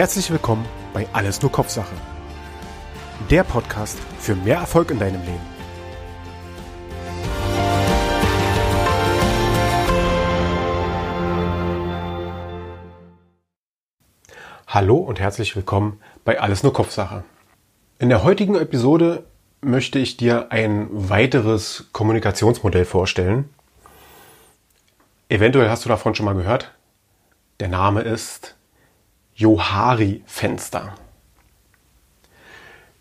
Herzlich willkommen bei Alles nur Kopfsache. Der Podcast für mehr Erfolg in deinem Leben. Hallo und herzlich willkommen bei Alles nur Kopfsache. In der heutigen Episode möchte ich dir ein weiteres Kommunikationsmodell vorstellen. Eventuell hast du davon schon mal gehört. Der Name ist Johari-Fenster.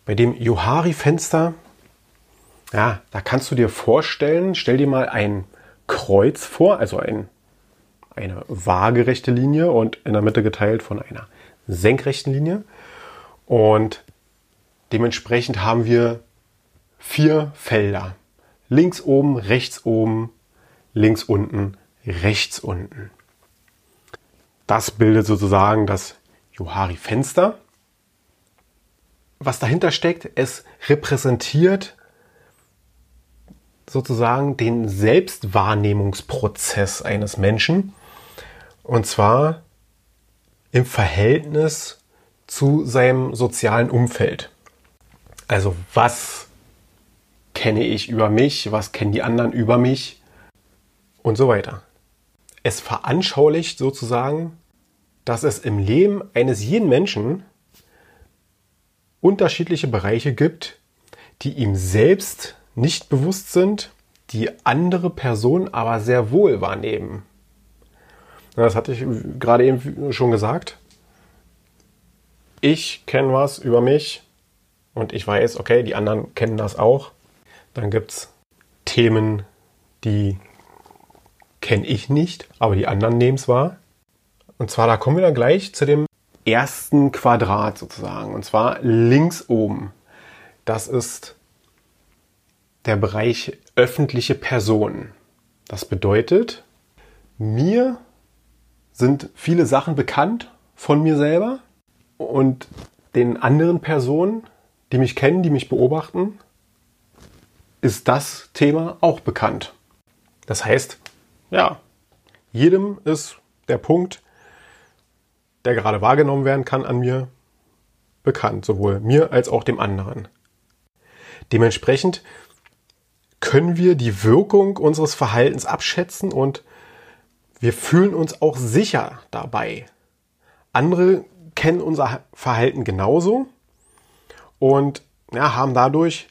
Bei dem Johari-Fenster, ja, da kannst du dir vorstellen, stell dir mal ein Kreuz vor, also ein, eine waagerechte Linie und in der Mitte geteilt von einer senkrechten Linie. Und dementsprechend haben wir vier Felder. Links oben, rechts oben, links unten, rechts unten. Das bildet sozusagen das Johari-Fenster. Was dahinter steckt, es repräsentiert sozusagen den Selbstwahrnehmungsprozess eines Menschen. Und zwar im Verhältnis zu seinem sozialen Umfeld. Also was kenne ich über mich, was kennen die anderen über mich und so weiter. Es veranschaulicht sozusagen, dass es im Leben eines jeden Menschen unterschiedliche Bereiche gibt, die ihm selbst nicht bewusst sind, die andere Personen aber sehr wohl wahrnehmen. Das hatte ich gerade eben schon gesagt. Ich kenne was über mich und ich weiß, okay, die anderen kennen das auch. Dann gibt es Themen, die kenne ich nicht, aber die anderen nehmen es wahr. Und zwar, da kommen wir dann gleich zu dem ersten Quadrat sozusagen. Und zwar links oben. Das ist der Bereich öffentliche Personen. Das bedeutet, mir sind viele Sachen bekannt von mir selber und den anderen Personen, die mich kennen, die mich beobachten, ist das Thema auch bekannt. Das heißt, ja, jedem ist der Punkt, der gerade wahrgenommen werden kann an mir, bekannt, sowohl mir als auch dem anderen. Dementsprechend können wir die Wirkung unseres Verhaltens abschätzen und wir fühlen uns auch sicher dabei. Andere kennen unser Verhalten genauso und ja, haben dadurch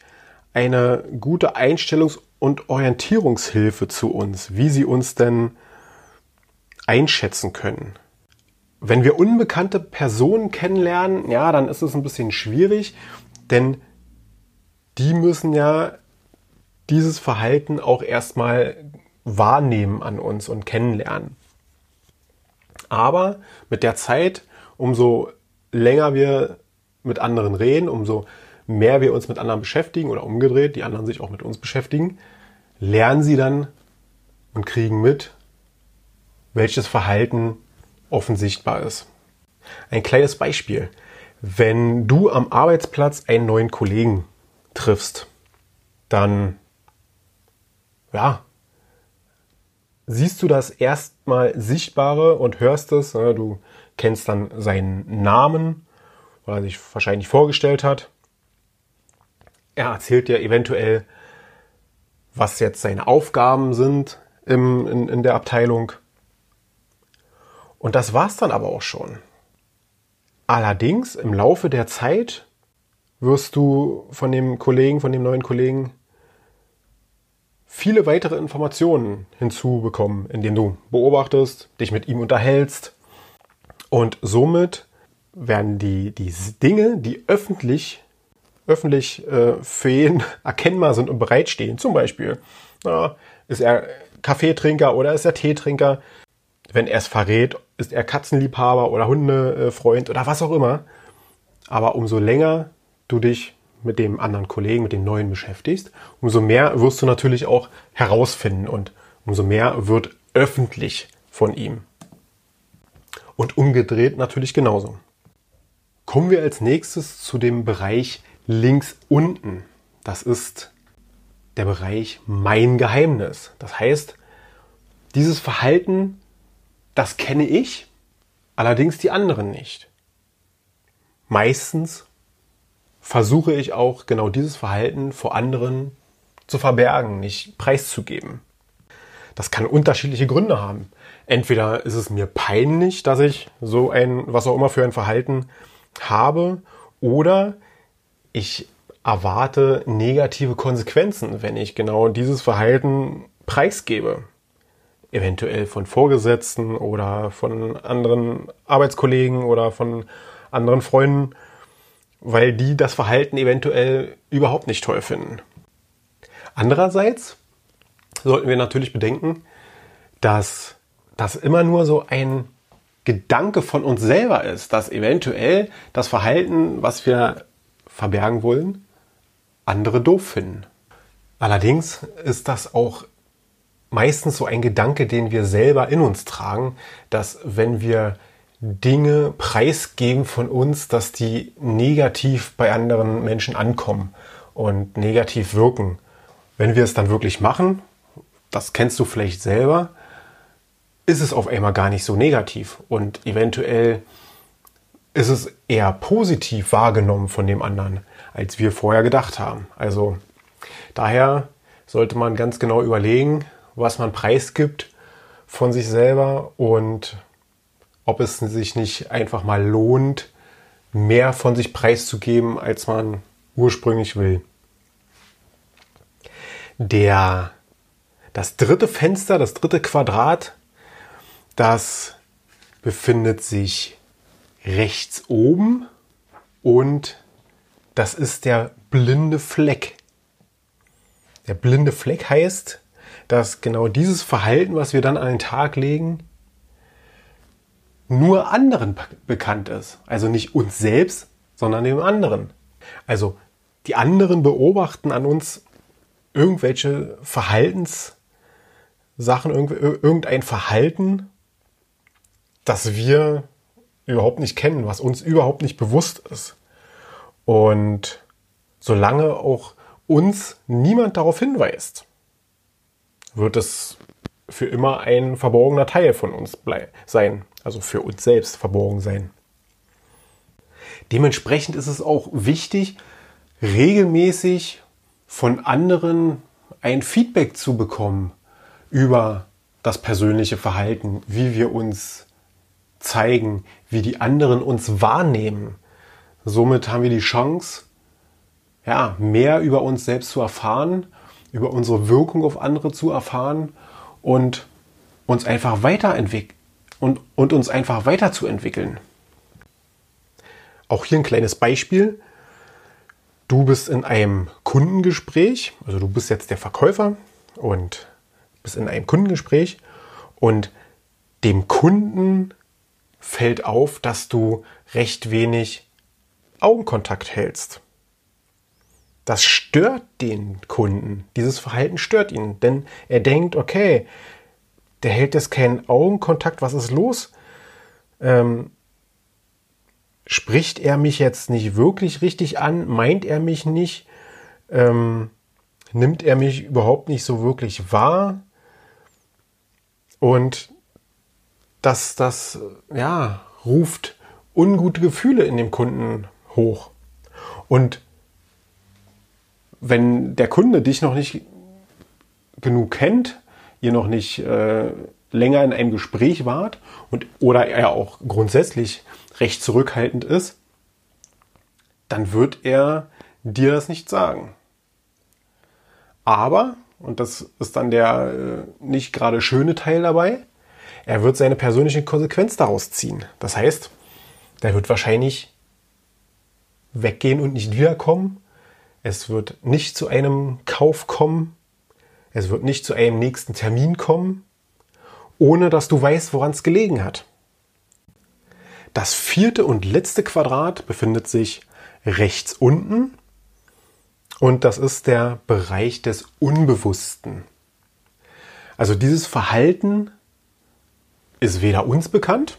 eine gute Einstellungs- und Orientierungshilfe zu uns, wie sie uns denn einschätzen können. Wenn wir unbekannte Personen kennenlernen, ja, dann ist es ein bisschen schwierig, denn die müssen ja dieses Verhalten auch erstmal wahrnehmen an uns und kennenlernen. Aber mit der Zeit, umso länger wir mit anderen reden, umso mehr wir uns mit anderen beschäftigen oder umgedreht, die anderen sich auch mit uns beschäftigen, lernen sie dann und kriegen mit, welches Verhalten offensichtbar ist. Ein kleines Beispiel. Wenn du am Arbeitsplatz einen neuen Kollegen triffst, dann ja, siehst du das erstmal Sichtbare und hörst es. Ne? Du kennst dann seinen Namen, weil er sich wahrscheinlich vorgestellt hat. Er erzählt dir eventuell, was jetzt seine Aufgaben sind im, in, in der Abteilung. Und das war's dann aber auch schon. Allerdings im Laufe der Zeit wirst du von dem Kollegen, von dem neuen Kollegen viele weitere Informationen hinzubekommen, indem du beobachtest, dich mit ihm unterhältst und somit werden die, die Dinge, die öffentlich, öffentlich äh, für jeden erkennbar sind und bereitstehen, zum Beispiel, na, ist er Kaffeetrinker oder ist er Teetrinker, wenn er es verrät, ist er Katzenliebhaber oder Hundefreund oder was auch immer. Aber umso länger du dich mit dem anderen Kollegen, mit dem neuen beschäftigst, umso mehr wirst du natürlich auch herausfinden und umso mehr wird öffentlich von ihm. Und umgedreht natürlich genauso. Kommen wir als nächstes zu dem Bereich links unten. Das ist der Bereich mein Geheimnis. Das heißt, dieses Verhalten das kenne ich, allerdings die anderen nicht. meistens versuche ich auch genau dieses Verhalten vor anderen zu verbergen, nicht preiszugeben. Das kann unterschiedliche Gründe haben. Entweder ist es mir peinlich, dass ich so ein, was auch immer für ein Verhalten habe, oder ich erwarte negative Konsequenzen, wenn ich genau dieses Verhalten preisgebe. Eventuell von Vorgesetzten oder von anderen Arbeitskollegen oder von anderen Freunden, weil die das Verhalten eventuell überhaupt nicht toll finden. Andererseits sollten wir natürlich bedenken, dass das immer nur so ein Gedanke von uns selber ist, dass eventuell das Verhalten, was wir verbergen wollen, andere doof finden. Allerdings ist das auch meistens so ein Gedanke, den wir selber in uns tragen, dass wenn wir Dinge preisgeben von uns, dass die negativ bei anderen Menschen ankommen und negativ wirken. Wenn wir es dann wirklich machen, das kennst du vielleicht selber, ist es auf einmal gar nicht so negativ und eventuell ist es eher positiv wahrgenommen von dem anderen, als wir vorher gedacht haben. Also daher sollte man ganz genau überlegen, was man preisgibt von sich selber und ob es sich nicht einfach mal lohnt, mehr von sich preiszugeben, als man ursprünglich will. Der, das dritte Fenster, das dritte Quadrat, das befindet sich rechts oben und das ist der blinde Fleck. Der blinde Fleck heißt, dass genau dieses Verhalten, was wir dann an den Tag legen, nur anderen bekannt ist. Also nicht uns selbst, sondern dem anderen. Also die anderen beobachten an uns irgendwelche Verhaltenssachen, irgendein Verhalten, das wir überhaupt nicht kennen, was uns überhaupt nicht bewusst ist. Und solange auch uns niemand darauf hinweist, wird es für immer ein verborgener Teil von uns sein also für uns selbst verborgen sein. Dementsprechend ist es auch wichtig, regelmäßig von anderen ein Feedback zu bekommen über das persönliche Verhalten, wie wir uns zeigen, wie die anderen uns wahrnehmen. Somit haben wir die Chance, ja, mehr über uns selbst zu erfahren, über unsere Wirkung auf andere zu erfahren und uns einfach weiterentwickeln und, und uns einfach weiterzuentwickeln. Auch hier ein kleines Beispiel. Du bist in einem Kundengespräch, also du bist jetzt der Verkäufer und bist in einem Kundengespräch und dem Kunden fällt auf, dass du recht wenig Augenkontakt hältst. Das stört den Kunden. Dieses Verhalten stört ihn, denn er denkt, okay, der hält jetzt keinen Augenkontakt. Was ist los? Ähm, spricht er mich jetzt nicht wirklich richtig an? Meint er mich nicht? Ähm, nimmt er mich überhaupt nicht so wirklich wahr? Und dass das, ja, ruft ungute Gefühle in dem Kunden hoch. Und wenn der Kunde dich noch nicht genug kennt, ihr noch nicht äh, länger in einem Gespräch wart und oder er auch grundsätzlich recht zurückhaltend ist, dann wird er dir das nicht sagen. Aber, und das ist dann der äh, nicht gerade schöne Teil dabei, er wird seine persönliche Konsequenz daraus ziehen. Das heißt, der wird wahrscheinlich weggehen und nicht wiederkommen. Es wird nicht zu einem Kauf kommen. Es wird nicht zu einem nächsten Termin kommen, ohne dass du weißt, woran es gelegen hat. Das vierte und letzte Quadrat befindet sich rechts unten und das ist der Bereich des Unbewussten. Also dieses Verhalten ist weder uns bekannt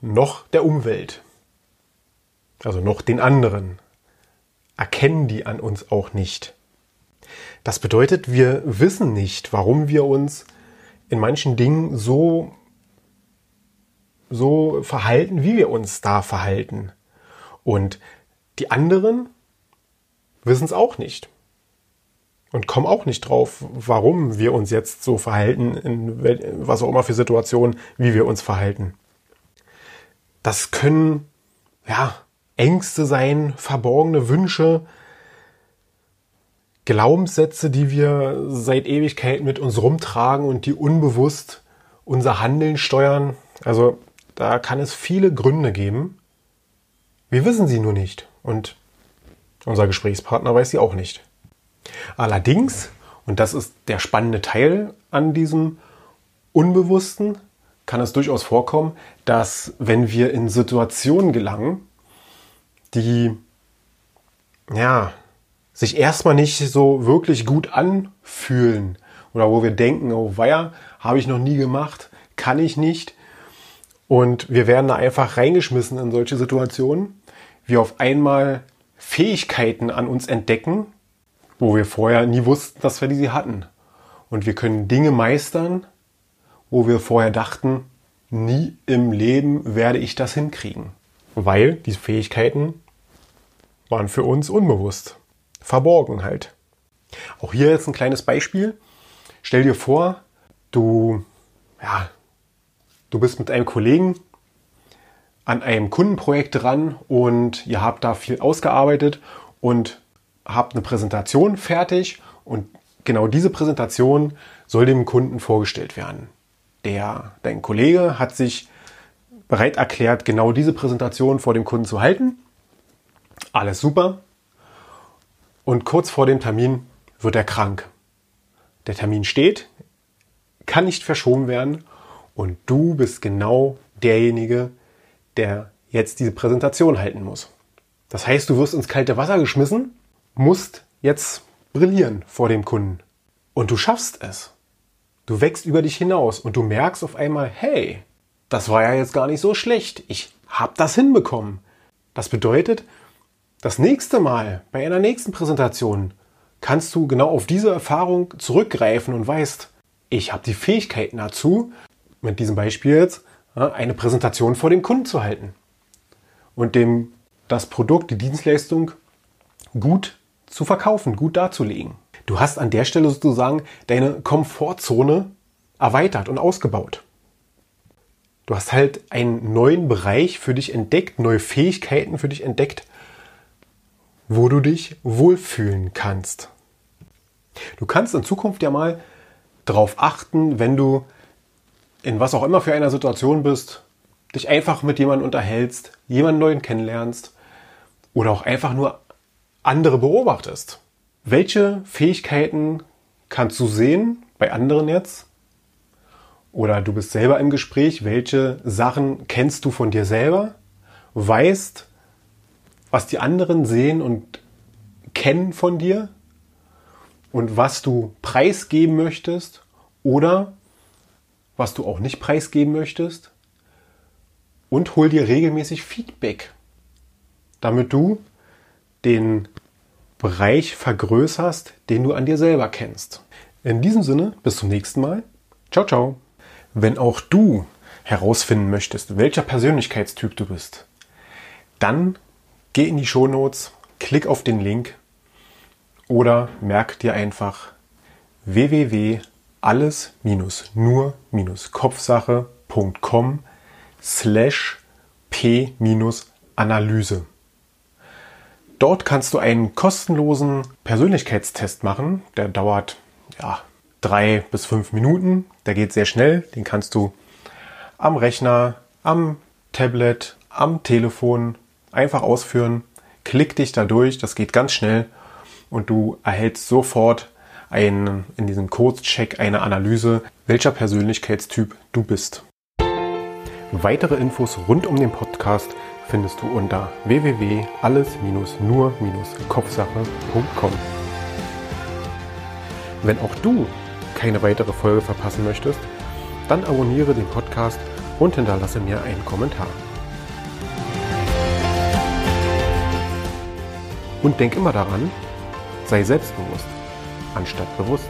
noch der Umwelt, also noch den anderen. Erkennen die an uns auch nicht. Das bedeutet, wir wissen nicht, warum wir uns in manchen Dingen so, so verhalten, wie wir uns da verhalten. Und die anderen wissen es auch nicht. Und kommen auch nicht drauf, warum wir uns jetzt so verhalten, in was auch immer für Situationen, wie wir uns verhalten. Das können, ja, Ängste sein, verborgene Wünsche, Glaubenssätze, die wir seit Ewigkeit mit uns rumtragen und die unbewusst unser Handeln steuern. Also da kann es viele Gründe geben. Wir wissen sie nur nicht und unser Gesprächspartner weiß sie auch nicht. Allerdings, und das ist der spannende Teil an diesem Unbewussten, kann es durchaus vorkommen, dass wenn wir in Situationen gelangen, die ja, sich erstmal nicht so wirklich gut anfühlen oder wo wir denken, oh weia, habe ich noch nie gemacht, kann ich nicht. Und wir werden da einfach reingeschmissen in solche Situationen. Wir auf einmal Fähigkeiten an uns entdecken, wo wir vorher nie wussten, dass wir die hatten. Und wir können Dinge meistern, wo wir vorher dachten, nie im Leben werde ich das hinkriegen. Weil diese Fähigkeiten waren für uns unbewusst verborgen halt. Auch hier jetzt ein kleines Beispiel. Stell dir vor, du, ja, du bist mit einem Kollegen an einem Kundenprojekt dran und ihr habt da viel ausgearbeitet und habt eine Präsentation fertig und genau diese Präsentation soll dem Kunden vorgestellt werden. Der, dein Kollege hat sich bereit erklärt, genau diese Präsentation vor dem Kunden zu halten. Alles super. Und kurz vor dem Termin wird er krank. Der Termin steht, kann nicht verschoben werden und du bist genau derjenige, der jetzt diese Präsentation halten muss. Das heißt, du wirst ins kalte Wasser geschmissen, musst jetzt brillieren vor dem Kunden. Und du schaffst es. Du wächst über dich hinaus und du merkst auf einmal, hey, das war ja jetzt gar nicht so schlecht. Ich habe das hinbekommen. Das bedeutet, das nächste Mal bei einer nächsten Präsentation kannst du genau auf diese Erfahrung zurückgreifen und weißt, ich habe die Fähigkeiten dazu, mit diesem Beispiel jetzt, eine Präsentation vor dem Kunden zu halten und dem das Produkt, die Dienstleistung gut zu verkaufen, gut darzulegen. Du hast an der Stelle sozusagen deine Komfortzone erweitert und ausgebaut. Du hast halt einen neuen Bereich für dich entdeckt, neue Fähigkeiten für dich entdeckt, wo du dich wohlfühlen kannst. Du kannst in Zukunft ja mal darauf achten, wenn du in was auch immer für einer Situation bist, dich einfach mit jemandem unterhältst, jemanden neuen kennenlernst oder auch einfach nur andere beobachtest. Welche Fähigkeiten kannst du sehen bei anderen jetzt? Oder du bist selber im Gespräch, welche Sachen kennst du von dir selber? Weißt, was die anderen sehen und kennen von dir und was du preisgeben möchtest oder was du auch nicht preisgeben möchtest und hol dir regelmäßig Feedback, damit du den Bereich vergrößerst, den du an dir selber kennst. In diesem Sinne, bis zum nächsten Mal. Ciao, ciao. Wenn auch du herausfinden möchtest, welcher Persönlichkeitstyp du bist, dann Geh in die Shownotes, klick auf den Link oder merk dir einfach www.alles-nur-kopfsache.com slash p-analyse. Dort kannst du einen kostenlosen Persönlichkeitstest machen. Der dauert ja, drei bis fünf Minuten. Der geht sehr schnell. Den kannst du am Rechner, am Tablet, am Telefon einfach ausführen, klick dich da durch, das geht ganz schnell und du erhältst sofort einen, in diesem Kurzcheck eine Analyse, welcher Persönlichkeitstyp du bist. Weitere Infos rund um den Podcast findest du unter www.alles-nur-kopfsache.com. Wenn auch du keine weitere Folge verpassen möchtest, dann abonniere den Podcast und hinterlasse mir einen Kommentar. Und denk immer daran, sei selbstbewusst, anstatt bewusst.